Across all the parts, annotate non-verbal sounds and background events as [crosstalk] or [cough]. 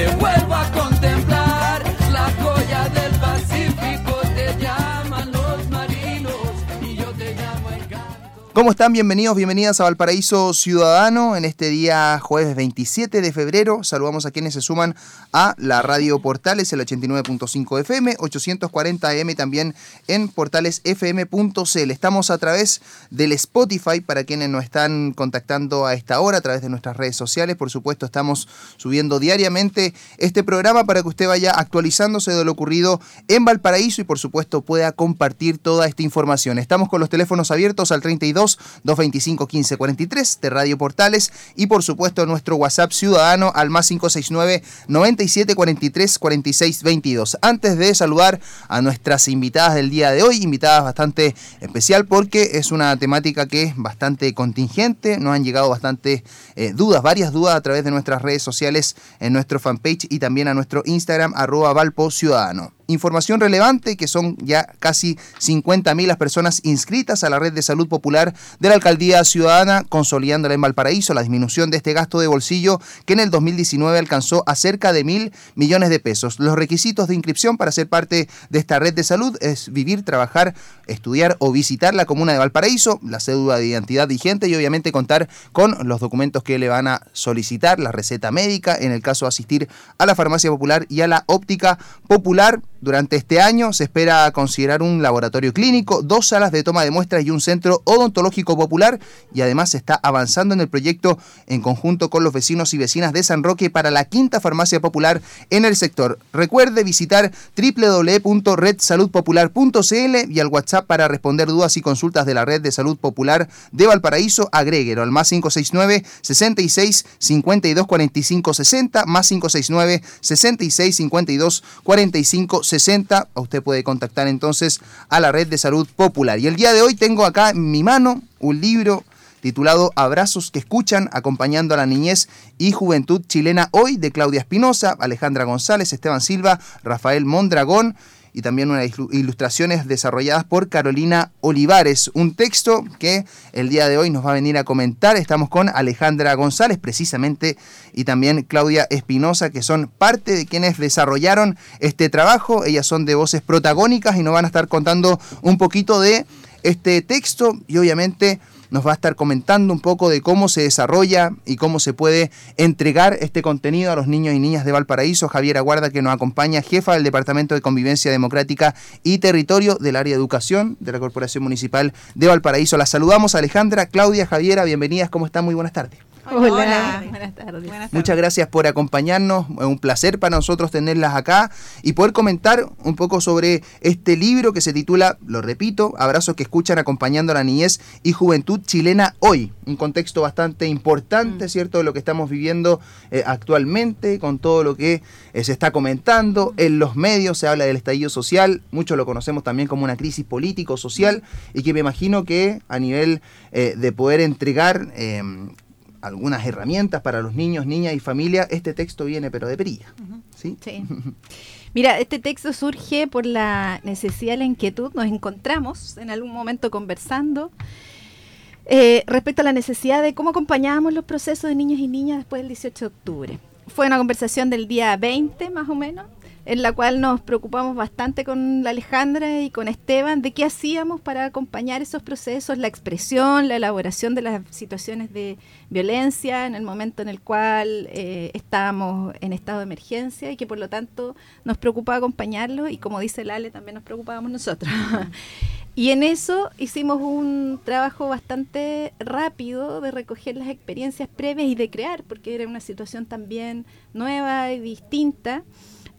te vuelvo ¿Cómo están? Bienvenidos, bienvenidas a Valparaíso Ciudadano en este día jueves 27 de febrero. Saludamos a quienes se suman a la radio Portales, el 89.5 FM, 840 AM también en portalesfm.cl. Estamos a través del Spotify para quienes nos están contactando a esta hora, a través de nuestras redes sociales. Por supuesto, estamos subiendo diariamente este programa para que usted vaya actualizándose de lo ocurrido en Valparaíso y por supuesto pueda compartir toda esta información. Estamos con los teléfonos abiertos al 32 225 1543 de Radio Portales y por supuesto nuestro WhatsApp ciudadano al más 569 97 43 46 22. Antes de saludar a nuestras invitadas del día de hoy, invitadas bastante especial porque es una temática que es bastante contingente, nos han llegado bastante eh, dudas, varias dudas a través de nuestras redes sociales en nuestro fanpage y también a nuestro Instagram arroba Valpo Ciudadano. Información relevante que son ya casi 50.000 las personas inscritas a la red de salud popular de la alcaldía ciudadana, consolidándola en Valparaíso, la disminución de este gasto de bolsillo que en el 2019 alcanzó a cerca de mil millones de pesos. Los requisitos de inscripción para ser parte de esta red de salud es vivir, trabajar, estudiar o visitar la comuna de Valparaíso, la cédula de identidad vigente y obviamente contar con los documentos que le van a solicitar, la receta médica, en el caso de asistir a la farmacia popular y a la óptica popular. Durante este año se espera considerar un laboratorio clínico, dos salas de toma de muestras y un centro odontológico popular y además se está avanzando en el proyecto en conjunto con los vecinos y vecinas de San Roque para la quinta farmacia popular en el sector. Recuerde visitar www.redsaludpopular.cl y al WhatsApp para responder dudas y consultas de la Red de Salud Popular de Valparaíso, agréguelo al más 569 66 52 45 60 más 569 66 52 45 60. Usted puede contactar entonces a la Red de Salud Popular. Y el día de hoy tengo acá en mi mano un libro titulado Abrazos que escuchan, acompañando a la niñez y juventud chilena hoy, de Claudia Espinosa, Alejandra González, Esteban Silva, Rafael Mondragón y también unas ilustraciones desarrolladas por Carolina Olivares. Un texto que el día de hoy nos va a venir a comentar. Estamos con Alejandra González, precisamente, y también Claudia Espinosa, que son parte de quienes desarrollaron este trabajo. Ellas son de voces protagónicas y nos van a estar contando un poquito de este texto y obviamente nos va a estar comentando un poco de cómo se desarrolla y cómo se puede entregar este contenido a los niños y niñas de Valparaíso. Javier Aguarda, que nos acompaña, jefa del Departamento de Convivencia Democrática y Territorio del área de educación de la Corporación Municipal de Valparaíso. La saludamos, Alejandra, Claudia, Javiera, bienvenidas, ¿cómo están? Muy buenas tardes. Hola. Buenas tardes. Muchas gracias por acompañarnos. Es un placer para nosotros tenerlas acá y poder comentar un poco sobre este libro que se titula, lo repito, Abrazos que escuchan acompañando a la niñez y juventud chilena hoy. Un contexto bastante importante, Mm. ¿cierto? De lo que estamos viviendo eh, actualmente, con todo lo que eh, se está comentando. En los medios se habla del estallido social, muchos lo conocemos también como una crisis político-social y que me imagino que a nivel eh, de poder entregar... algunas herramientas para los niños, niñas y familia, este texto viene pero de perilla. ¿sí? Sí. [laughs] Mira, este texto surge por la necesidad, la inquietud. Nos encontramos en algún momento conversando eh, respecto a la necesidad de cómo acompañábamos los procesos de niños y niñas después del 18 de octubre. Fue una conversación del día 20 más o menos, en la cual nos preocupamos bastante con la Alejandra y con Esteban de qué hacíamos para acompañar esos procesos, la expresión, la elaboración de las situaciones de violencia en el momento en el cual eh, estábamos en estado de emergencia y que por lo tanto nos preocupaba acompañarlo y como dice Lale también nos preocupábamos nosotros. [laughs] y en eso hicimos un trabajo bastante rápido de recoger las experiencias previas y de crear, porque era una situación también nueva y distinta.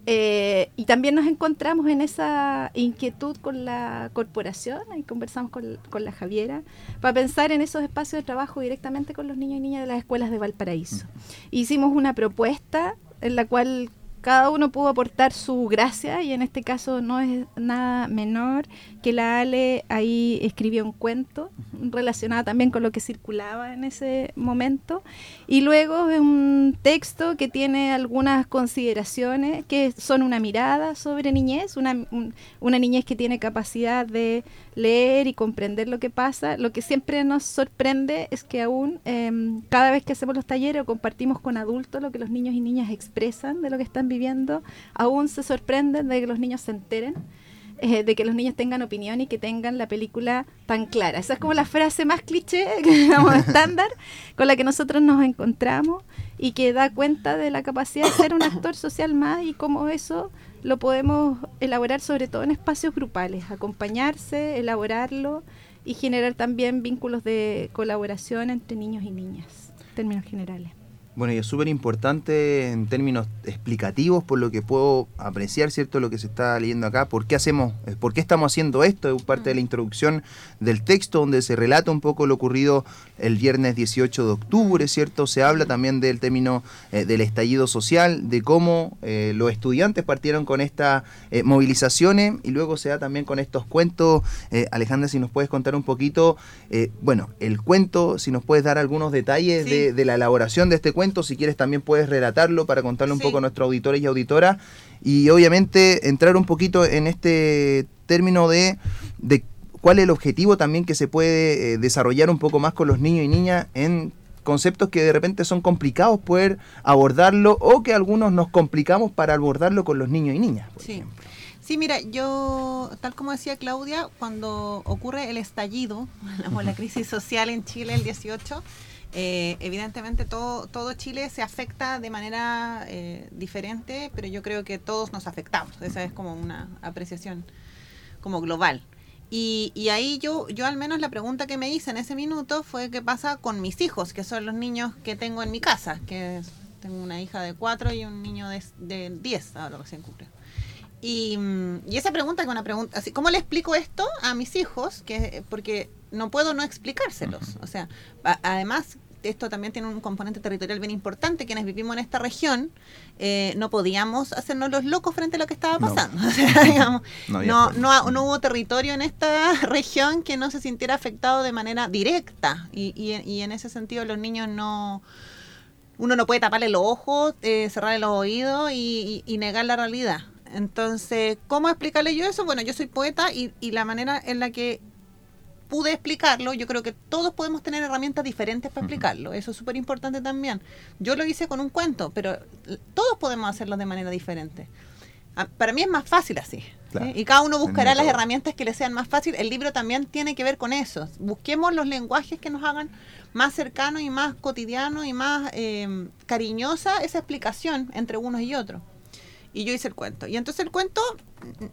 Eh, y también nos encontramos en esa inquietud con la corporación, y conversamos con, con, la Javiera, para pensar en esos espacios de trabajo directamente con los niños y niñas de las escuelas de Valparaíso. Hicimos una propuesta en la cual cada uno pudo aportar su gracia y en este caso no es nada menor que la Ale ahí escribió un cuento relacionado también con lo que circulaba en ese momento y luego un texto que tiene algunas consideraciones que son una mirada sobre niñez, una, una niñez que tiene capacidad de leer y comprender lo que pasa. Lo que siempre nos sorprende es que aún em, cada vez que hacemos los talleres o compartimos con adultos lo que los niños y niñas expresan de lo que están viviendo, aún se sorprenden de que los niños se enteren. Eh, de que los niños tengan opinión y que tengan la película tan clara. Esa es como la frase más cliché, [laughs] digamos, estándar, con la que nosotros nos encontramos y que da cuenta de la capacidad de ser un actor social más y cómo eso lo podemos elaborar sobre todo en espacios grupales, acompañarse, elaborarlo y generar también vínculos de colaboración entre niños y niñas, en términos generales. Bueno, y es súper importante en términos explicativos, por lo que puedo apreciar, ¿cierto?, lo que se está leyendo acá. ¿Por qué hacemos, eh, por qué estamos haciendo esto? Es parte de la mm. introducción del texto, donde se relata un poco lo ocurrido el viernes 18 de octubre, ¿cierto? Se habla también del término eh, del estallido social, de cómo eh, los estudiantes partieron con estas movilizaciones y luego se da también con estos cuentos. Alejandra, si nos puedes contar un poquito, bueno, el cuento, si nos puedes dar algunos detalles de, de la elaboración de este cuento si quieres también puedes relatarlo para contarle un poco a nuestros auditores y auditoras. Y obviamente entrar un poquito en este término de, de cuál es el objetivo también que se puede eh, desarrollar un poco más con los niños y niñas en conceptos que de repente son complicados poder abordarlo o que algunos nos complicamos para abordarlo con los niños y niñas. sí. Sí, mira, yo, tal como decía Claudia, cuando ocurre el estallido, [laughs] la crisis social en Chile el 18, eh, evidentemente todo, todo Chile se afecta de manera eh, diferente, pero yo creo que todos nos afectamos. Esa es como una apreciación como global. Y, y, ahí yo, yo al menos la pregunta que me hice en ese minuto fue qué pasa con mis hijos, que son los niños que tengo en mi casa, que tengo una hija de cuatro y un niño de, de diez, ahora se cumple. Y, y, esa pregunta es una pregunta, así, ¿cómo le explico esto a mis hijos? Que, porque no puedo no explicárselos. O sea, además, esto también tiene un componente territorial bien importante. Quienes vivimos en esta región eh, no podíamos hacernos los locos frente a lo que estaba pasando. [laughs] [laughs] No, no, no, no, hubo territorio en esta [laughs] región que no se sintiera afectado de manera directa. Y, y, en ese sentido los niños no... Uno no puede taparle los ojos, eh, cerrarle los oídos y, y, negar la realidad. Entonces, ¿cómo explicarle yo eso? Bueno, yo soy poeta y, y la manera en la que pude explicarlo, yo creo que todos podemos tener herramientas diferentes para explicarlo. Eso es súper importante también. Yo lo hice con un cuento, pero todos podemos hacerlo de manera diferente. Ah, para mí es más fácil así. Y cada uno buscará las herramientas que le sean más fácil. El libro también tiene que ver con eso. Busquemos los lenguajes que nos hagan más cercanos y más cotidianos y más eh, cariñosa esa explicación entre unos y otros y yo hice el cuento. Y entonces el cuento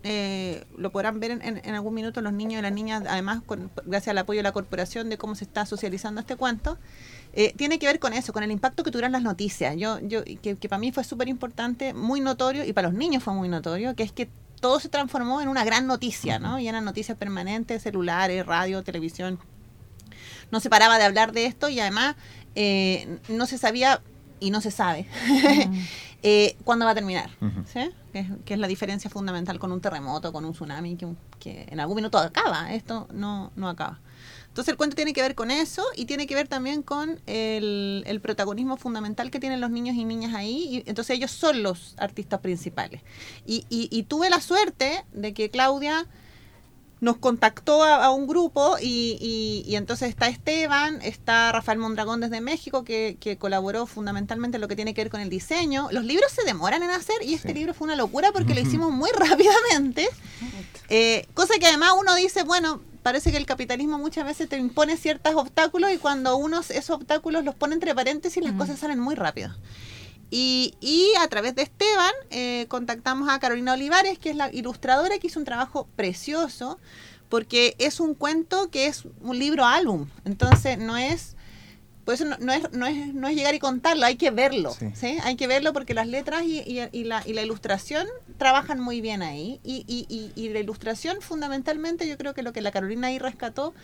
eh, lo podrán ver en, algún minuto los niños y las niñas, además, con, gracias al apoyo de la corporación de cómo se está socializando este cuento. Eh, tiene que ver con eso, con el impacto que tuvieron las noticias. Yo, yo, que, para mí fue súper importante, muy notorio, y para los niños fue muy notorio, que es que todo se transformó en una gran noticia, ¿no? Y eran noticias permanentes, celulares, radio, televisión. No se paraba de hablar de esto y además eh, no se sabía y no se sabe. [laughs] eh, cuándo va a terminar, ¿sí? que, es, la diferencia fundamental con un terremoto, con un tsunami, que, que, en algún minuto acaba, esto no, no acaba. Entonces el cuento tiene que ver con eso y tiene que ver también con el, el protagonismo fundamental que tienen los niños y niñas ahí. Y entonces ellos son los artistas principales. Y, y, y tuve la suerte de que Claudia nos contactó a, un grupo y, y, entonces está Esteban, está Rafael Mondragón desde México que, que, colaboró fundamentalmente en lo que tiene que ver con el diseño. Los libros se demoran en hacer y este libro fue una locura porque lo hicimos muy [laughs] rápidamente. Eh, cosa que además uno dice, bueno, parece que el capitalismo muchas veces te impone ciertos obstáculos y cuando uno esos obstáculos los pone entre paréntesis las cosas salen muy rápido. Y, y, a través de Esteban eh, contactamos a Carolina Olivares, que es la ilustradora que hizo un trabajo precioso, porque es un cuento que es un libro álbum. Entonces no es, pues no, no, es, no, es, no es llegar y contarlo, hay que verlo. Sí. Hay que verlo porque las letras y, y, y, la, y la ilustración trabajan muy bien ahí. Y, y, y la ilustración fundamentalmente yo creo que lo que la Carolina ahí rescató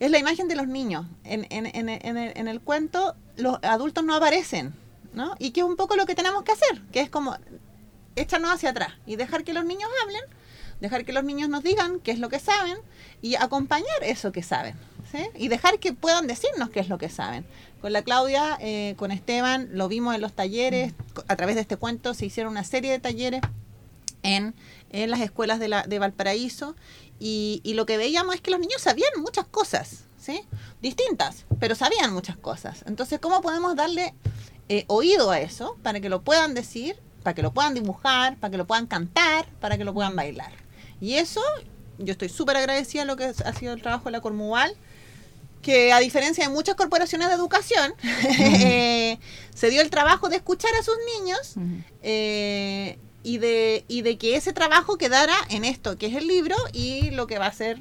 es la imagen de los niños. En, en, en, en el, en el cuento los adultos no aparecen ¿no? Y que es un poco lo que tenemos que hacer, que es como echarnos hacia atrás y dejar que los niños hablen, dejar que los niños nos digan qué es lo que saben y acompañar eso que saben. ¿sí? Y dejar que puedan decirnos qué es lo que saben. Con la Claudia, eh, con Esteban, lo vimos en los talleres, co- a través de este cuento se hicieron una serie de talleres en, en las escuelas de, la, de Valparaíso y, y lo que veíamos es que los niños sabían muchas cosas, ¿sí? Distintas, pero sabían muchas cosas. Entonces, ¿cómo podemos darle eh, oído a eso para que lo puedan decir, para que lo puedan dibujar, para que lo puedan cantar, para que lo puedan bailar? Y eso, yo estoy súper agradecida a lo que ha sido el trabajo de la Cormugal, que a diferencia de muchas corporaciones de educación, [laughs] eh, se dio el trabajo de escuchar a sus niños eh, y, de, y de que ese trabajo quedara en esto, que es el libro y lo que va a ser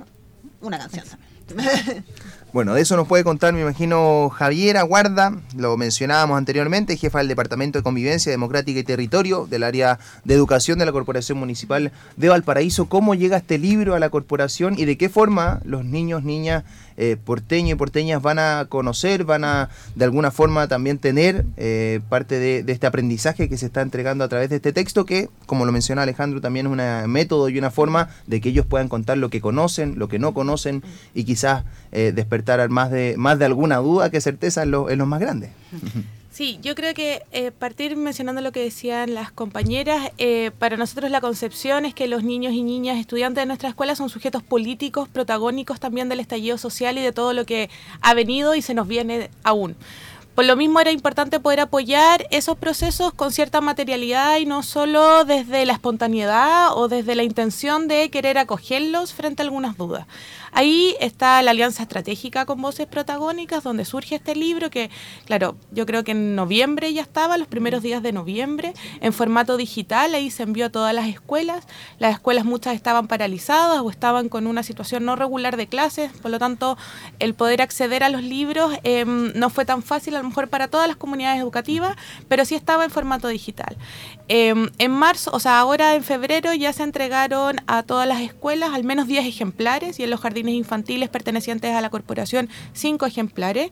una canción. [laughs] Bueno, de eso nos puede contar, me imagino, Javiera Guarda, lo mencionábamos anteriormente, jefa del Departamento de Convivencia Democrática y Territorio del área de educación de la Corporación Municipal de Valparaíso. ¿Cómo llega este libro a la corporación y de qué forma los niños, niñas, eh, porteños y porteñas van a conocer, van a de alguna forma también tener eh, parte de, este aprendizaje que se está entregando a través de este texto que, como lo menciona Alejandro, también es un método y una forma de que ellos puedan contar lo que conocen, lo que no conocen y quizás eh, despertar más de, más de alguna duda que certeza en, lo- en los más grandes. Sí, yo creo que eh, partir mencionando lo que decían las compañeras, eh, para nosotros la concepción es que los niños y niñas estudiantes de nuestra escuela son sujetos políticos, protagónicos también del estallido social y de todo lo que ha venido y se nos viene aún. Por lo mismo era importante poder apoyar esos procesos con cierta materialidad y no solo desde la espontaneidad o desde la intención de querer acogerlos frente a algunas dudas. Ahí está la alianza estratégica con voces protagónicas, donde surge este libro que, claro, yo creo que en noviembre ya estaba, los primeros días de noviembre, en formato digital, ahí se envió a todas las escuelas. Las escuelas muchas estaban paralizadas o estaban con una situación no regular de clases, por lo tanto, el poder acceder a los libros eh, no fue tan fácil a lo mejor para todas las comunidades educativas, pero sí estaba en formato digital. Eh, en marzo, o sea, ahora en febrero ya se entregaron a todas las escuelas al menos 10 ejemplares y en los jardines infantiles pertenecientes a la corporación 5 ejemplares.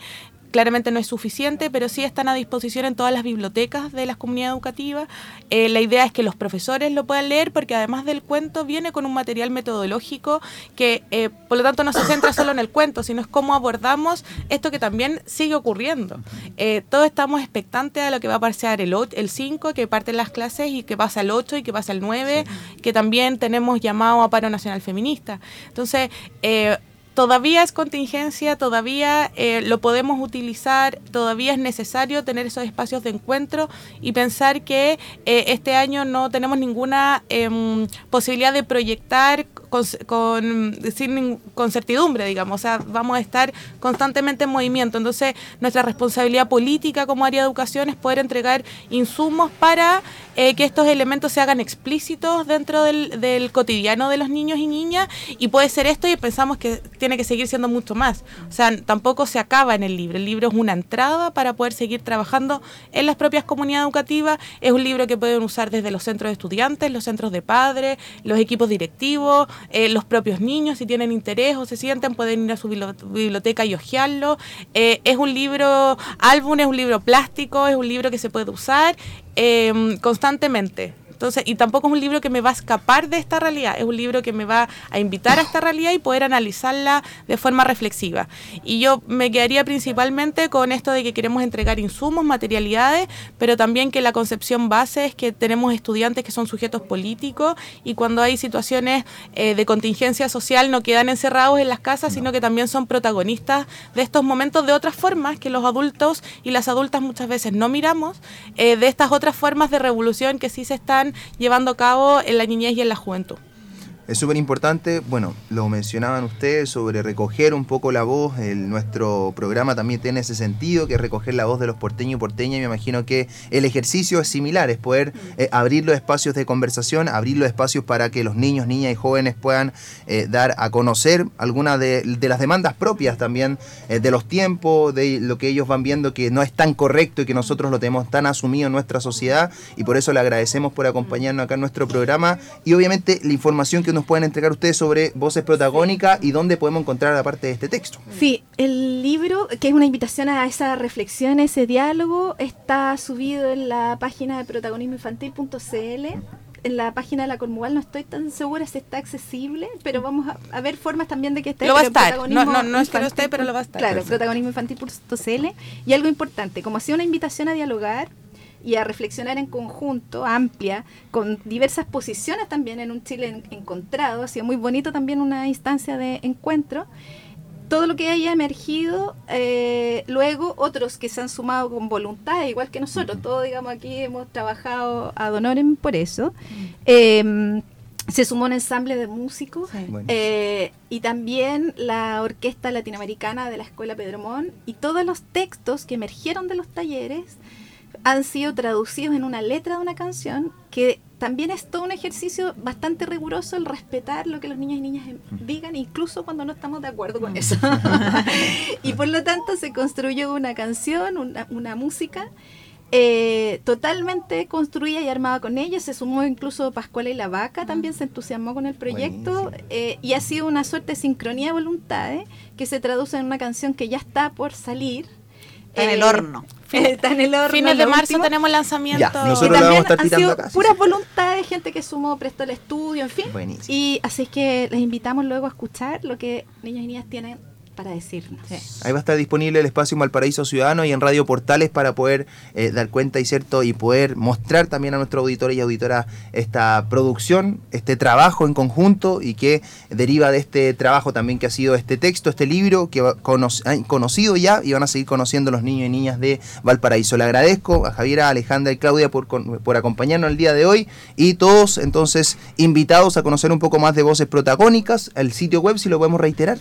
Claramente no es suficiente, pero sí están a disposición en todas las bibliotecas de las comunidades educativas. Eh, la idea es que los profesores lo puedan leer porque además del cuento viene con un material metodológico que eh, por lo tanto no se centra solo en el cuento, sino es cómo abordamos esto que también sigue ocurriendo. Eh, todos estamos expectantes a lo que va a pasar el, el 5, que parten las clases y que pasa el 8 y que pasa el 9, que también tenemos llamado a paro nacional feminista. Entonces, eh, todavía es contingencia, todavía eh, lo podemos utilizar, todavía es necesario tener esos espacios de encuentro y pensar que eh, este año no tenemos ninguna em, posibilidad de proyectar con, con, sin con certidumbre, digamos, o sea, vamos a estar constantemente en movimiento. Entonces, nuestra responsabilidad política como área de educación es poder entregar insumos para eh, que estos elementos se hagan explícitos dentro del, del cotidiano de los niños y niñas y puede ser esto y pensamos que tiene que seguir siendo mucho más. O sea, tampoco se acaba en el libro. El libro es una entrada para poder seguir trabajando en las propias comunidades educativas. Es un libro que pueden usar desde los centros de estudiantes, los centros de padres, los equipos directivos, eh, los propios niños, si tienen interés o se sienten, pueden ir a su bibli- biblioteca y hojearlo. Eh, es un libro álbum, es un libro plástico, es un libro que se puede usar eh, constantemente. Entonces, y tampoco es un libro que me va a escapar de esta realidad, es un libro que me va a invitar a esta realidad y poder analizarla de forma reflexiva. Y yo me quedaría principalmente con esto de que queremos entregar insumos, materialidades, pero también que la concepción base es que tenemos estudiantes que son sujetos políticos y cuando hay situaciones eh, de contingencia social no quedan encerrados en las casas, sino que también son protagonistas de estos momentos de otras formas que los adultos y las adultas muchas veces no miramos, eh, de estas otras formas de revolución que sí se están llevando a cabo en la niñez y en la juventud. Es súper importante, bueno, lo mencionaban ustedes sobre recoger un poco la voz, el, nuestro programa también tiene ese sentido, que es recoger la voz de los porteños y porteñas, me imagino que el ejercicio es similar, es poder eh, abrir los espacios de conversación, abrir los espacios para que los niños, niñas y jóvenes puedan eh, dar a conocer algunas de, de las demandas propias también, eh, de los tiempos, de lo que ellos van viendo que no es tan correcto y que nosotros lo tenemos tan asumido en nuestra sociedad, y por eso le agradecemos por acompañarnos acá en nuestro programa, y obviamente la información que nos pueden entregar ustedes sobre voces protagónicas y dónde podemos encontrar aparte de este texto. Sí, el libro, que es una invitación a esa reflexión, a ese diálogo, está subido en la página de protagonismoinfantil.cl. en la página de la Cormugal no estoy tan segura si está accesible, pero vamos a, a ver formas también de que esté. Lo va a estar. No, no, no es que infantil esté, pero lo va a estar. Claro, protagonismoinfantil.cl. Y algo importante, como ha sido una invitación a dialogar y a reflexionar en conjunto, amplia, con diversas posiciones también en un Chile en- encontrado, ha sido muy bonito también una instancia de encuentro. Todo lo que haya emergido, eh, luego otros que se han sumado con voluntad, igual que nosotros, todos digamos aquí hemos trabajado ad honorem por eso. Eh, se sumó un ensamble de músicos Sí. Eh, y también la Orquesta Latinoamericana de la Escuela Pedromón y todos los textos que emergieron de los talleres han sido traducidos en una letra de una canción que también es todo un ejercicio bastante riguroso el respetar lo que los niños y niñas em- digan, incluso cuando no estamos de acuerdo con eso. [laughs] [laughs] y por lo tanto se construyó una canción, una, una música eh, totalmente construida y armada con ellos. Se sumó incluso Pascuala y la Vaca, también se entusiasmó con el proyecto eh, y ha sido una suerte de sincronía de voluntades que se traduce en una canción que ya está por salir. Está en el Eh, horno. [laughs] está en el horno. Fines de marzo último. tenemos lanzamiento. Ya, nosotros Y lo también vamos a estar han tirando sido acá, sí, puras sí. voluntades, gente que sumó, prestó el estudio, en fin. Buenísimo. Y así es que les invitamos luego a escuchar lo que niños y niñas tienen para decirnos. Ahí va a estar disponible el espacio en Valparaíso Ciudadano y en Radio Portales para poder eh, dar cuenta y cierto y poder mostrar también a nuestros auditores y auditoras esta producción, este trabajo en conjunto y que deriva de este trabajo también que ha sido este texto, este libro que va- cono- han conocido ya y van a seguir conociendo los niños y niñas de Valparaíso. Le agradezco a Javiera, a Alejandra y Claudia por, con- por acompañarnos el día de hoy y todos entonces invitados a conocer un poco más de voces protagónicas. El sitio web, si lo podemos reiterar.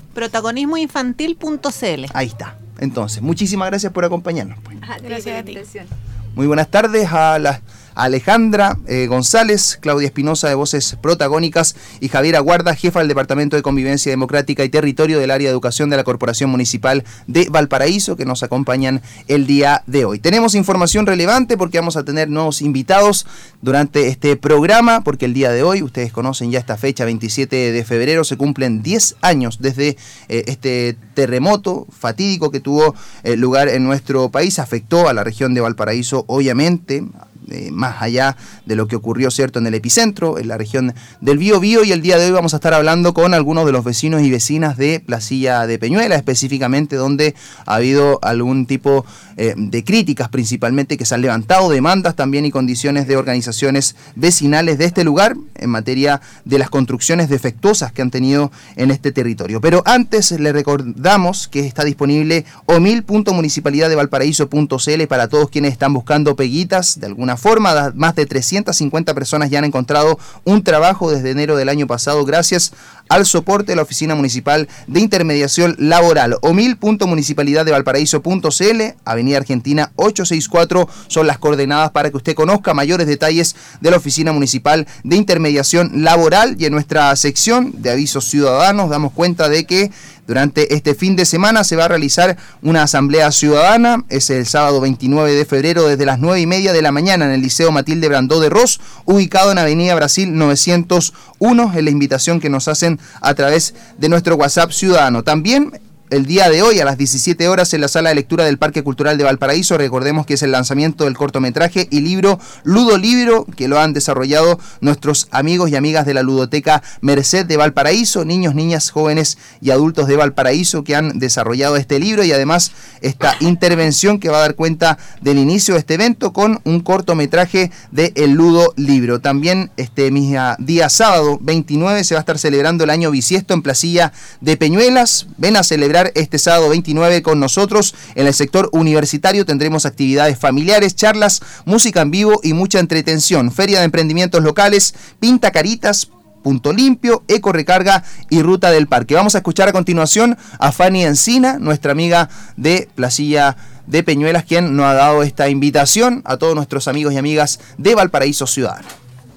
Protagonismoinfantil.cl. Ahí está. Entonces, muchísimas gracias por acompañarnos. pues. Ajá, Gracias por la a ti. invitación. Muy buenas tardes a la a Alejandra eh, González, Claudia Espinosa de Voces Protagónicas y Javiera Guarda, jefa del Departamento de Convivencia Democrática y Territorio del Área de Educación de la Corporación Municipal de Valparaíso, que nos acompañan el día de hoy. Tenemos información relevante porque vamos a tener nuevos invitados durante este programa, porque el día de hoy, ustedes conocen ya esta fecha, 27 de febrero, se cumplen 10 años desde eh, este terremoto fatídico que tuvo eh, lugar en nuestro país, afectó a la región de Valparaíso, obviamente, eh, más allá de lo que ocurrió cierto en el epicentro, en la región del Bío Bío, y el día de hoy vamos a estar hablando con algunos de los vecinos y vecinas de Placilla de Peñuela, específicamente donde ha habido algún tipo eh, de críticas principalmente que se han levantado demandas también y condiciones de organizaciones vecinales de este lugar en materia de las construcciones defectuosas que han tenido en este territorio. Pero antes le recordamos que está disponible omil.municipalidaddevalparaíso.cl para todos quienes están buscando peguitas de alguna forma. Da- Más de 350 personas ya han encontrado un trabajo desde enero del año pasado gracias al soporte de la Oficina Municipal de Intermediación Laboral. omil.municipalidaddevalparaíso.cl, Avenida Argentina 864 son las coordenadas para que usted conozca mayores detalles de la Oficina Municipal de Intermediación Laboral y en nuestra sección de avisos ciudadanos damos cuenta de que durante este fin de semana se va a realizar una asamblea ciudadana, es el sábado 29 de febrero desde las 9 y media de la mañana en el Liceo Matilde Brandó de Ross, ubicado en Avenida Brasil 901, es la invitación que nos hacen a través de nuestro WhatsApp ciudadano. También el día de hoy a las 17 horas en la sala de lectura del Parque Cultural de Valparaíso. Recordemos que es el lanzamiento del cortometraje y libro Ludo Libro, que lo han desarrollado nuestros amigos y amigas de la Ludoteca Merced de Valparaíso, niños, niñas, jóvenes y adultos de Valparaíso que han desarrollado este libro y además esta [laughs] intervención que va a dar cuenta del inicio de este evento con un cortometraje de El Ludo Libro. También este mismo día sábado 29 se va a estar celebrando el año bisiesto en Placilla de Peñuelas. Ven a celebrar este sábado 29 con nosotros. En el sector universitario tendremos actividades familiares, charlas, música en vivo y mucha entretención. Feria de emprendimientos locales, pinta caritas, Punto Limpio, Eco Recarga y Ruta del Parque. Vamos a escuchar a continuación a Fanny Encina, nuestra amiga de Placilla de Peñuelas, quien nos ha dado esta invitación a todos nuestros amigos y amigas de Valparaíso Ciudadano.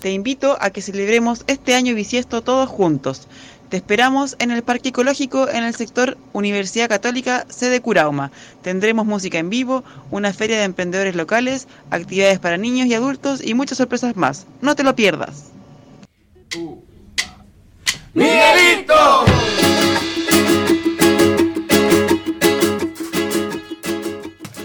Te invito a que celebremos este año bisiesto todos juntos. Te esperamos en el Parque Ecológico en el sector Universidad Católica sede Curauma. Tendremos música en vivo, una feria de emprendedores locales, actividades para niños y adultos y muchas sorpresas más. No te lo pierdas. ¡Miguelito!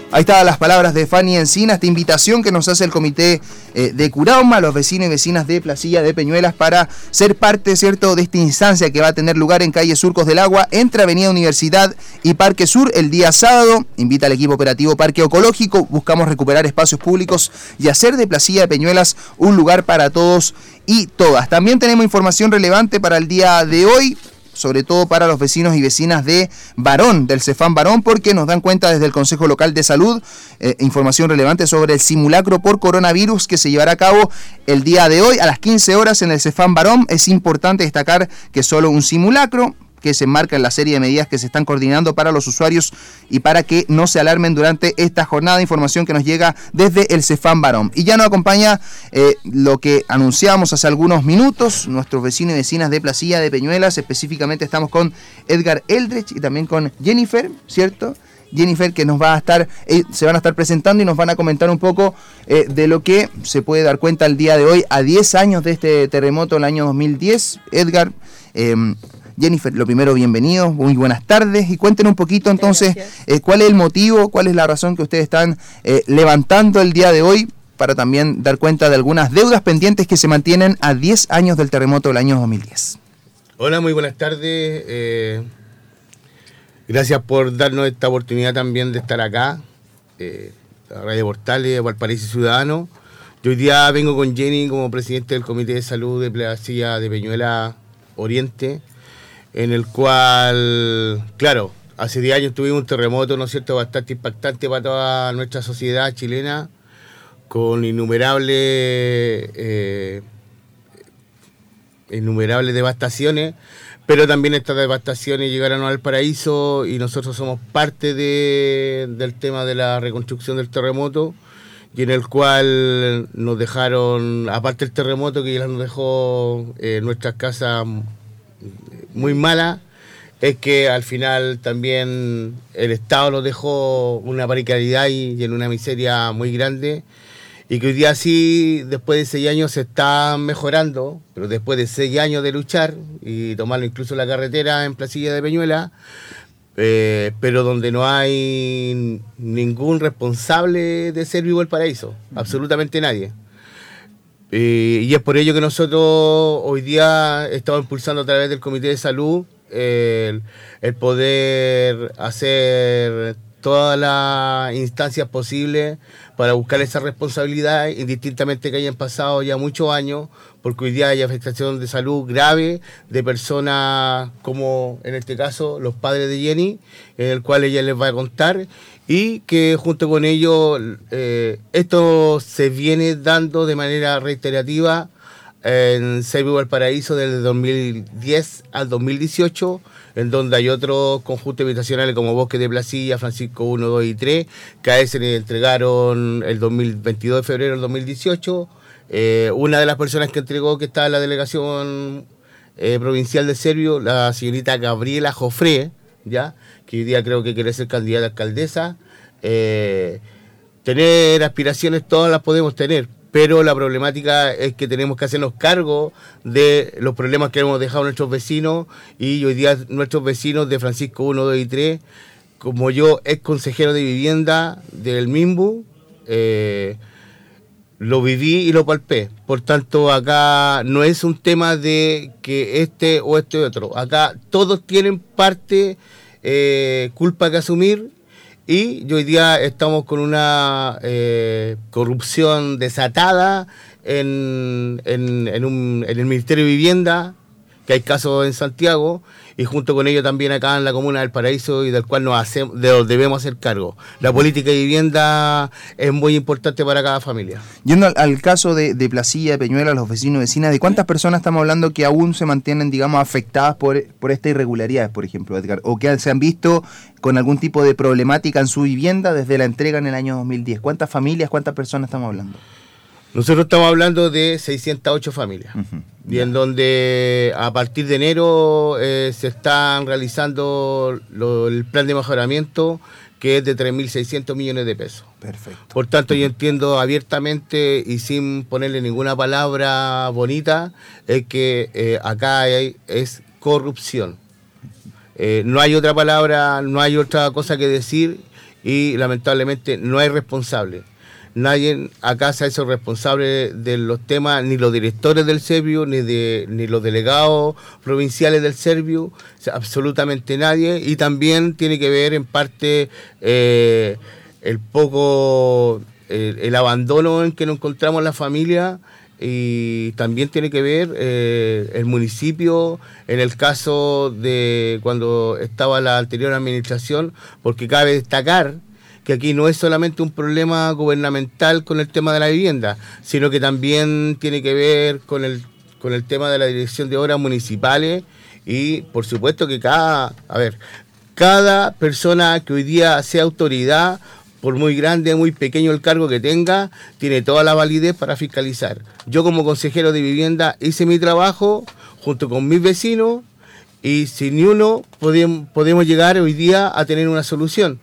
Ahí estaban las palabras de Fanny Encina, esta invitación que nos hace el comité eh, de Curauma, los vecinos y vecinas de Placilla de Peñuelas, para ser parte, ¿cierto?, de esta instancia que va a tener lugar en calle Surcos del Agua, entre Avenida Universidad y Parque Sur el día sábado. Invita al equipo operativo Parque Ecológico. Buscamos recuperar espacios públicos y hacer de Placilla de Peñuelas un lugar para todos y todas. También tenemos información relevante para el día de hoy sobre todo para los vecinos y vecinas de Barón, del Cefán Barón, porque nos dan cuenta desde el Consejo Local de Salud eh, información relevante sobre el simulacro por coronavirus que se llevará a cabo el día de hoy a las 15 horas en el Cefán Barón. Es importante destacar que solo un simulacro, que se enmarca en la serie de medidas que se están coordinando para los usuarios y para que no se alarmen durante esta jornada. Información que nos llega desde el Cefán Barón. Y ya nos acompaña eh, lo que anunciamos hace algunos minutos, nuestros vecinos y vecinas de Placilla de Peñuelas. Específicamente estamos con Edgar Eldrich y también con Jennifer, ¿cierto? Jennifer que nos va a estar, eh, se van a estar presentando y nos van a comentar un poco eh, de lo que se puede dar cuenta el día de hoy, a 10 años de este terremoto el año 2010. Edgar, Jennifer, lo primero, bienvenido, muy buenas tardes y cuéntenos un poquito entonces eh, cuál es el motivo, cuál es la razón que ustedes están eh, levantando el día de hoy para también dar cuenta de algunas deudas pendientes que se mantienen a 10 años del terremoto del año 2010. Hola, muy buenas tardes. eh, gracias por darnos esta oportunidad también de estar acá. Eh, Radio Portales, Valparaíso Ciudadano. Yo hoy día vengo con Jenny como presidente del Comité de Salud de Placilla de Peñuela Oriente, en el cual, claro, hace 10 años tuvimos un terremoto, ¿no es cierto?, bastante impactante para toda nuestra sociedad chilena, con innumerables, eh, innumerables devastaciones, pero también estas devastaciones llegaron al paraíso y nosotros somos parte de- del tema de la reconstrucción del terremoto y en el cual nos dejaron, aparte del terremoto que nos dejó eh, nuestras casas muy malas, es que al final también el Estado nos dejó una precariedad y, y en una miseria muy grande y que hoy día sí, después de seis años se está mejorando, pero después de seis años de luchar y tomarlo incluso la carretera en Placilla de Peñuela, eh, pero donde no hay ningún responsable de ser vivo el paraíso, absolutamente nadie. Eh, y es por ello que nosotros hoy día estamos impulsando a través del Comité de Salud el, el poder hacer todas las instancias posibles para buscar esa responsabilidad, indistintamente que hayan pasado ya muchos años, porque hoy día hay afectación de salud grave de personas como en este caso los padres de Jenny, en el cual ella les va a contar, y que junto con ello eh, esto se viene dando de manera reiterativa en Servio Valparaíso desde 2010 al 2018, en donde hay otros conjuntos habitacionales como Bosque de Placilla, Francisco 1, 2 y 3, que a ese le entregaron el 2022 de febrero del 2018. Eh, una de las personas que entregó, que está en la delegación eh, provincial de Servio, la señorita Gabriela Jofré, ¿ya? que hoy día creo que quiere ser candidata a alcaldesa. Eh, tener aspiraciones todas las podemos tener, pero la problemática es que tenemos que hacernos cargo de los problemas que hemos dejado nuestros vecinos y hoy día nuestros vecinos de Francisco 1, 2 y 3, como yo, ex consejero de vivienda del MIMBU, eh, lo viví y lo palpé. Por tanto, acá no es un tema de que este o este otro. Acá todos tienen parte eh, culpa que asumir y hoy día estamos con una eh, corrupción desatada en, en- en un- en el Ministerio de Vivienda, que hay casos en Santiago, y junto con ello también acá en la Comuna del Paraíso y del cual nos hacemos, de debemos hacer cargo. La política de vivienda es muy importante para cada familia. Yendo al, caso de, de Placilla, de Peñuela, los vecinos y vecinas, ¿de cuántas personas estamos hablando que aún se mantienen, digamos, afectadas por, por esta irregularidad, por ejemplo, Edgar? ¿O que se han visto con algún tipo de problemática en su vivienda desde la entrega en el año 2010? ¿Cuántas familias, cuántas personas estamos hablando? Nosotros estamos hablando de 608 familias, y en donde a partir de enero eh, se están realizando lo- el plan de mejoramiento que es de 3.600 millones de pesos. Perfecto. Por tanto, yo entiendo abiertamente y sin ponerle ninguna palabra bonita, es que eh, acá hay- es corrupción. Eh, no hay otra palabra, no hay otra cosa que decir y lamentablemente no hay responsable. Nadie acá se ha hecho responsable de los temas, ni los directores del Servio, ni, de, ni los delegados provinciales del Servio, absolutamente nadie. Y también tiene que ver en parte eh, el poco, el, el abandono en que nos encontramos la familia y también tiene que ver eh, el municipio en el caso de cuando estaba la anterior administración, porque cabe destacar que aquí no es solamente un problema gubernamental con el tema de la vivienda, sino que también tiene que ver con el, con el tema de la dirección de obras municipales y por supuesto que cada, a ver, cada persona que hoy día sea autoridad por muy grande, muy pequeño el cargo que tenga, tiene toda la validez para fiscalizar. Yo como consejero de vivienda hice mi trabajo junto con mis vecinos y sin ni uno podemos, llegar hoy día a tener una solución.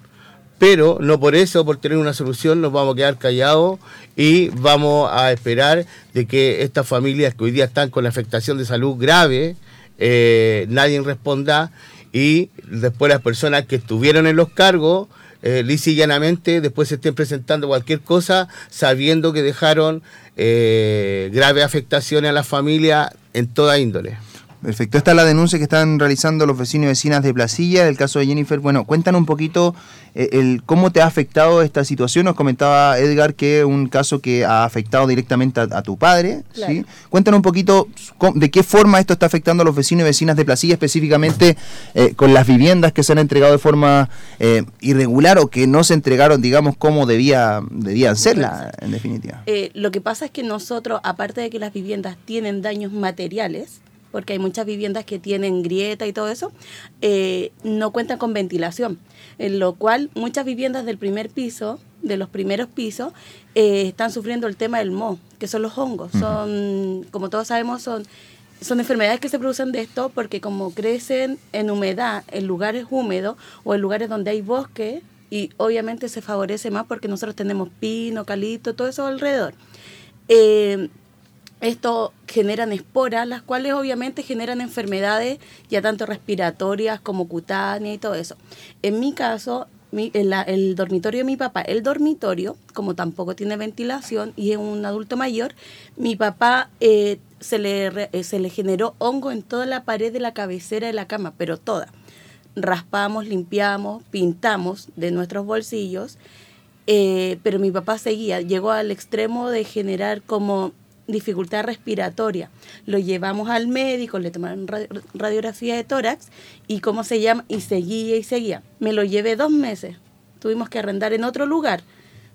Pero no por eso, por tener una solución, nos vamos a quedar callados y vamos a esperar de que estas familias que hoy día están con afectación de salud grave, eh, nadie responda y después las personas que estuvieron en los cargos eh, después se estén presentando cualquier cosa sabiendo que dejaron eh, graves afectaciones a la familia en toda índole. Perfecto. Esta es la denuncia que están realizando los vecinos y vecinas de Placilla, del caso de Jennifer. Bueno, cuéntanos un poquito eh, el cómo te ha afectado esta situación. Nos comentaba Edgar que es un caso que ha afectado directamente a, a tu padre. Claro. ¿sí? Cuéntanos un poquito cómo- de qué forma esto está afectando a los vecinos y vecinas de Placilla, específicamente eh, con las viviendas que se han entregado de forma eh, irregular o que no se entregaron, digamos, como debía, debían serla, en definitiva. Eh, lo que pasa es que nosotros, aparte de que las viviendas tienen daños materiales, porque hay muchas viviendas que tienen grieta y todo eso, eh, no cuentan con ventilación, en lo cual muchas viviendas del primer piso, de los primeros pisos, eh, están sufriendo el tema del moho, que son los hongos. Son, como todos sabemos, son son enfermedades que se producen de esto porque como crecen en humedad, en lugares húmedos o en lugares donde hay bosque, y obviamente se favorece más porque nosotros tenemos pino, calito, todo eso alrededor. Eh, esto generan esporas, las cuales obviamente generan enfermedades ya tanto respiratorias como cutáneas y todo eso. En mi caso, el dormitorio de mi papá, el dormitorio, como tampoco tiene ventilación y es un adulto mayor, mi papá eh, se, le, eh, se le generó hongo en toda la pared de la cabecera de la cama, pero toda. Raspamos, limpiamos, pintamos de nuestros bolsillos eh, pero mi papá seguía, llegó al extremo de generar como dificultad respiratoria. Lo llevamos al médico, le tomaron ra- radiografía de tórax y cómo se llama, y seguía y seguía. Me lo llevé dos meses. Tuvimos que arrendar en otro lugar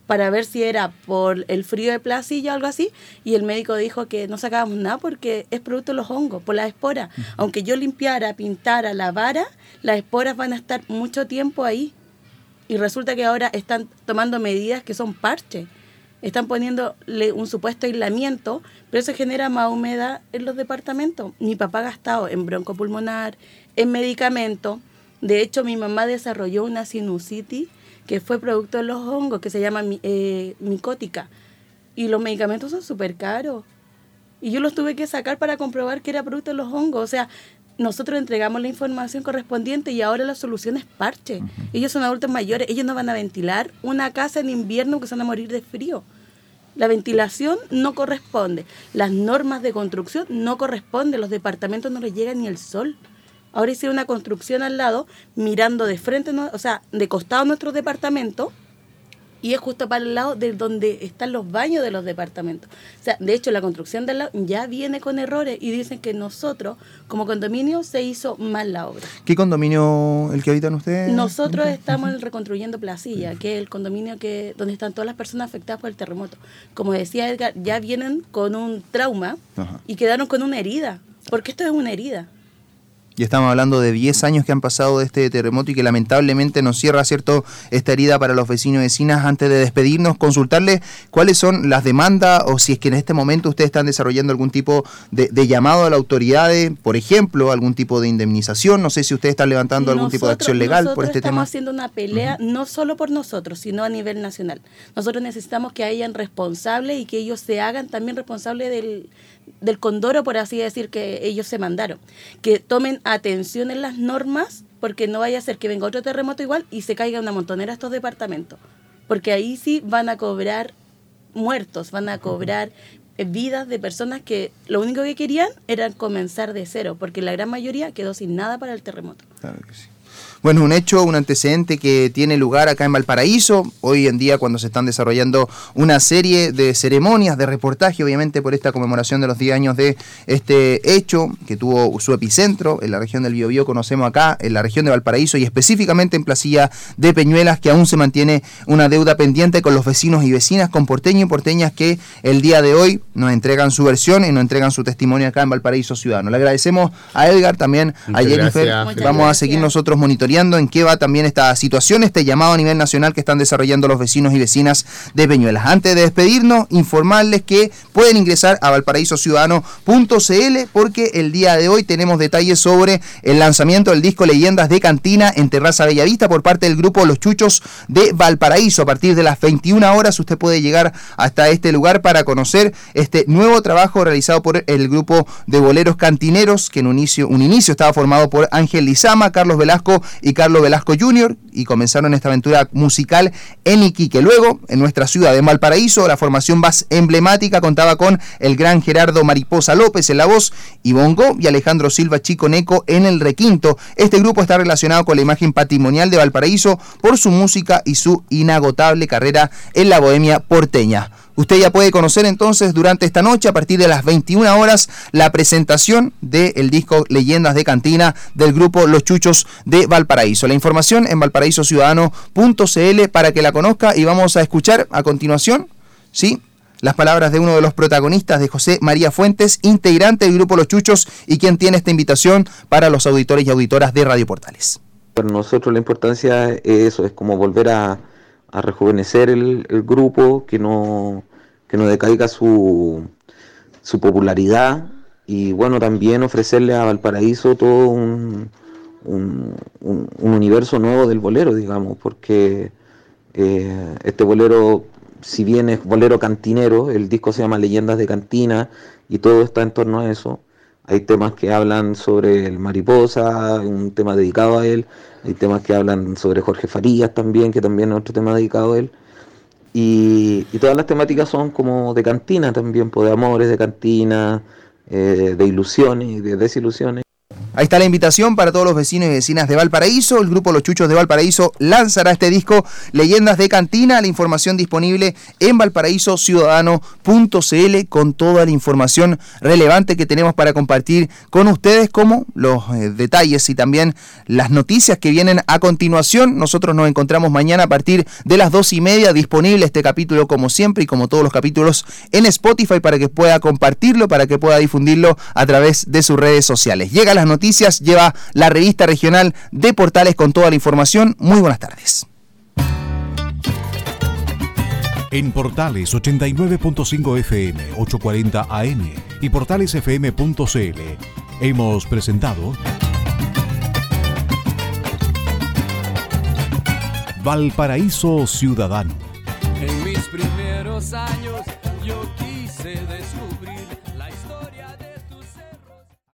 para ver si era por el frío de placilla o algo así, y el médico dijo que no sacábamos nada porque es producto de los hongos, por las esporas. Aunque yo limpiara, pintara, lavara, las esporas van a estar mucho tiempo ahí. Y resulta que ahora están tomando medidas que son parches. Están poniéndole un supuesto aislamiento, pero eso genera más humedad en los departamentos. Mi papá ha gastado en broncopulmonar, en medicamentos. De hecho, mi mamá desarrolló una sinusitis que fue producto de los hongos, que se llama eh, micótica. Y los medicamentos son súper caros. Y yo los tuve que sacar para comprobar que era producto de los hongos. O sea, nosotros entregamos la información correspondiente y ahora la solución es parche. Ellos son adultos mayores, ellos no van a ventilar una casa en invierno que se van a morir de frío. La ventilación no corresponde. Las normas de construcción no corresponden. Los departamentos no les llega ni el sol. Ahora hicieron una construcción al lado, mirando de frente, o sea, de costado a nuestro departamento, y es justo para el lado de donde están los baños de los departamentos. O sea, de hecho, la construcción del lado ya viene con errores y dicen que nosotros, como condominio, se hizo mal la obra. ¿Qué condominio el que habitan ustedes? Nosotros estamos en reconstruyendo Placilla, que es el condominio que donde están todas las personas afectadas por el terremoto. Como decía Edgar, ya vienen con un trauma Ajá. y quedaron con una herida, porque esto es una herida. Y estamos hablando de 10 años que han pasado de este terremoto y que lamentablemente nos cierra, ¿cierto?, esta herida para los vecinos y vecinas. Antes de despedirnos, consultarles cuáles son las demandas o si es que en este momento ustedes están desarrollando algún tipo de, de llamado a la autoridad, por ejemplo, algún tipo de indemnización. No sé si ustedes están levantando algún tipo de acción legal por nosotros este estamos tema. haciendo una pelea no solo por nosotros, sino a nivel nacional. Nosotros necesitamos que hayan responsables y que ellos se hagan también responsables del, del condoro, por así decir, que ellos se mandaron. Que tomen atención en las normas porque no vaya a ser que venga otro terremoto igual y se caiga una montonera estos departamentos. Porque ahí sí van a cobrar muertos, van a cobrar vidas de personas que lo único que querían era comenzar de cero, porque la gran mayoría quedó sin nada para el terremoto. Claro que sí. Bueno, un hecho, un antecedente que tiene lugar acá en Valparaíso, hoy en día cuando se están desarrollando una serie de ceremonias, de reportaje, obviamente por esta conmemoración de los 10 años de este hecho, que tuvo su epicentro en la región del Biobío, conocemos acá, en la región de Valparaíso y específicamente en Placilla de Peñuelas, que aún se mantiene una deuda pendiente con los vecinos y vecinas, con porteños y porteñas que el día de hoy nos entregan su versión y nos entregan su testimonio acá en Valparaíso Ciudadano. Le agradecemos a Edgar, también a Muchas Jennifer. gracias. Vamos a seguir nosotros monitoreando en qué va también esta situación, este llamado a nivel nacional que están desarrollando los vecinos y vecinas de Peñuelas. Antes de despedirnos, informarles que pueden ingresar a valparaísociudadano.cl porque el día de hoy tenemos detalles sobre el lanzamiento del disco Leyendas de Cantina en Terraza Bellavista por parte del grupo Los Chuchos de Valparaíso. A partir de las 21 horas usted puede llegar hasta este lugar para conocer este nuevo trabajo realizado por el grupo de boleros cantineros que en un inicio, un inicio estaba formado por Ángel Lizama, Carlos Velasco y Carlos Velasco Jr. y comenzaron esta aventura musical en Iquique. Luego, en nuestra ciudad de Valparaíso, la formación más emblemática contaba con el gran Gerardo Mariposa López en la voz y bongo y Alejandro Silva Chiconeco en el requinto. Este grupo está relacionado con la imagen patrimonial de Valparaíso por su música y su inagotable carrera en la bohemia porteña. Usted ya puede conocer entonces durante esta noche, a partir de las 21 horas, la presentación del disco Leyendas de Cantina del grupo Los Chuchos de Valparaíso. La información en valparaísociudadano.cl para que la conozca y vamos a escuchar a continuación, ¿sí? Las palabras de uno de los protagonistas de José María Fuentes, integrante del grupo Los Chuchos y quien tiene esta invitación para los auditores y auditoras de Radio Portales. Para nosotros la importancia es eso, es como volver a, rejuvenecer el grupo, que no, que no decaiga su, su popularidad y bueno, también ofrecerle a Valparaíso todo un, un, un- un universo nuevo del bolero, digamos, porque eh, este bolero, si bien es bolero cantinero, el disco se llama Leyendas de Cantina y todo está en torno a eso. Hay temas que hablan sobre el mariposa, un tema dedicado a él. Hay temas que hablan sobre Jorge Farías también, que también es otro tema dedicado a él. Y, y todas las temáticas son como de cantina también, pues, de amores, de cantina, eh, de ilusiones y de desilusiones. Ahí está la invitación para todos los vecinos y vecinas de Valparaíso. El grupo Los Chuchos de Valparaíso lanzará este disco Leyendas de Cantina. La información disponible en valparaísociudadano.cl con toda la información relevante que tenemos para compartir con ustedes, como los eh, detalles y también las noticias que vienen a continuación. Nosotros nos encontramos mañana a partir de las dos y media. Disponible este capítulo como siempre y como todos los capítulos en Spotify para que pueda compartirlo, para que pueda difundirlo a través de sus redes sociales. Llega las noticias, lleva la revista regional de Portales con toda la información. Muy buenas tardes. En Portales 89.5 FM, 840 AM y portalesfm.cl hemos presentado Valparaíso Ciudadano. En mis primeros años yo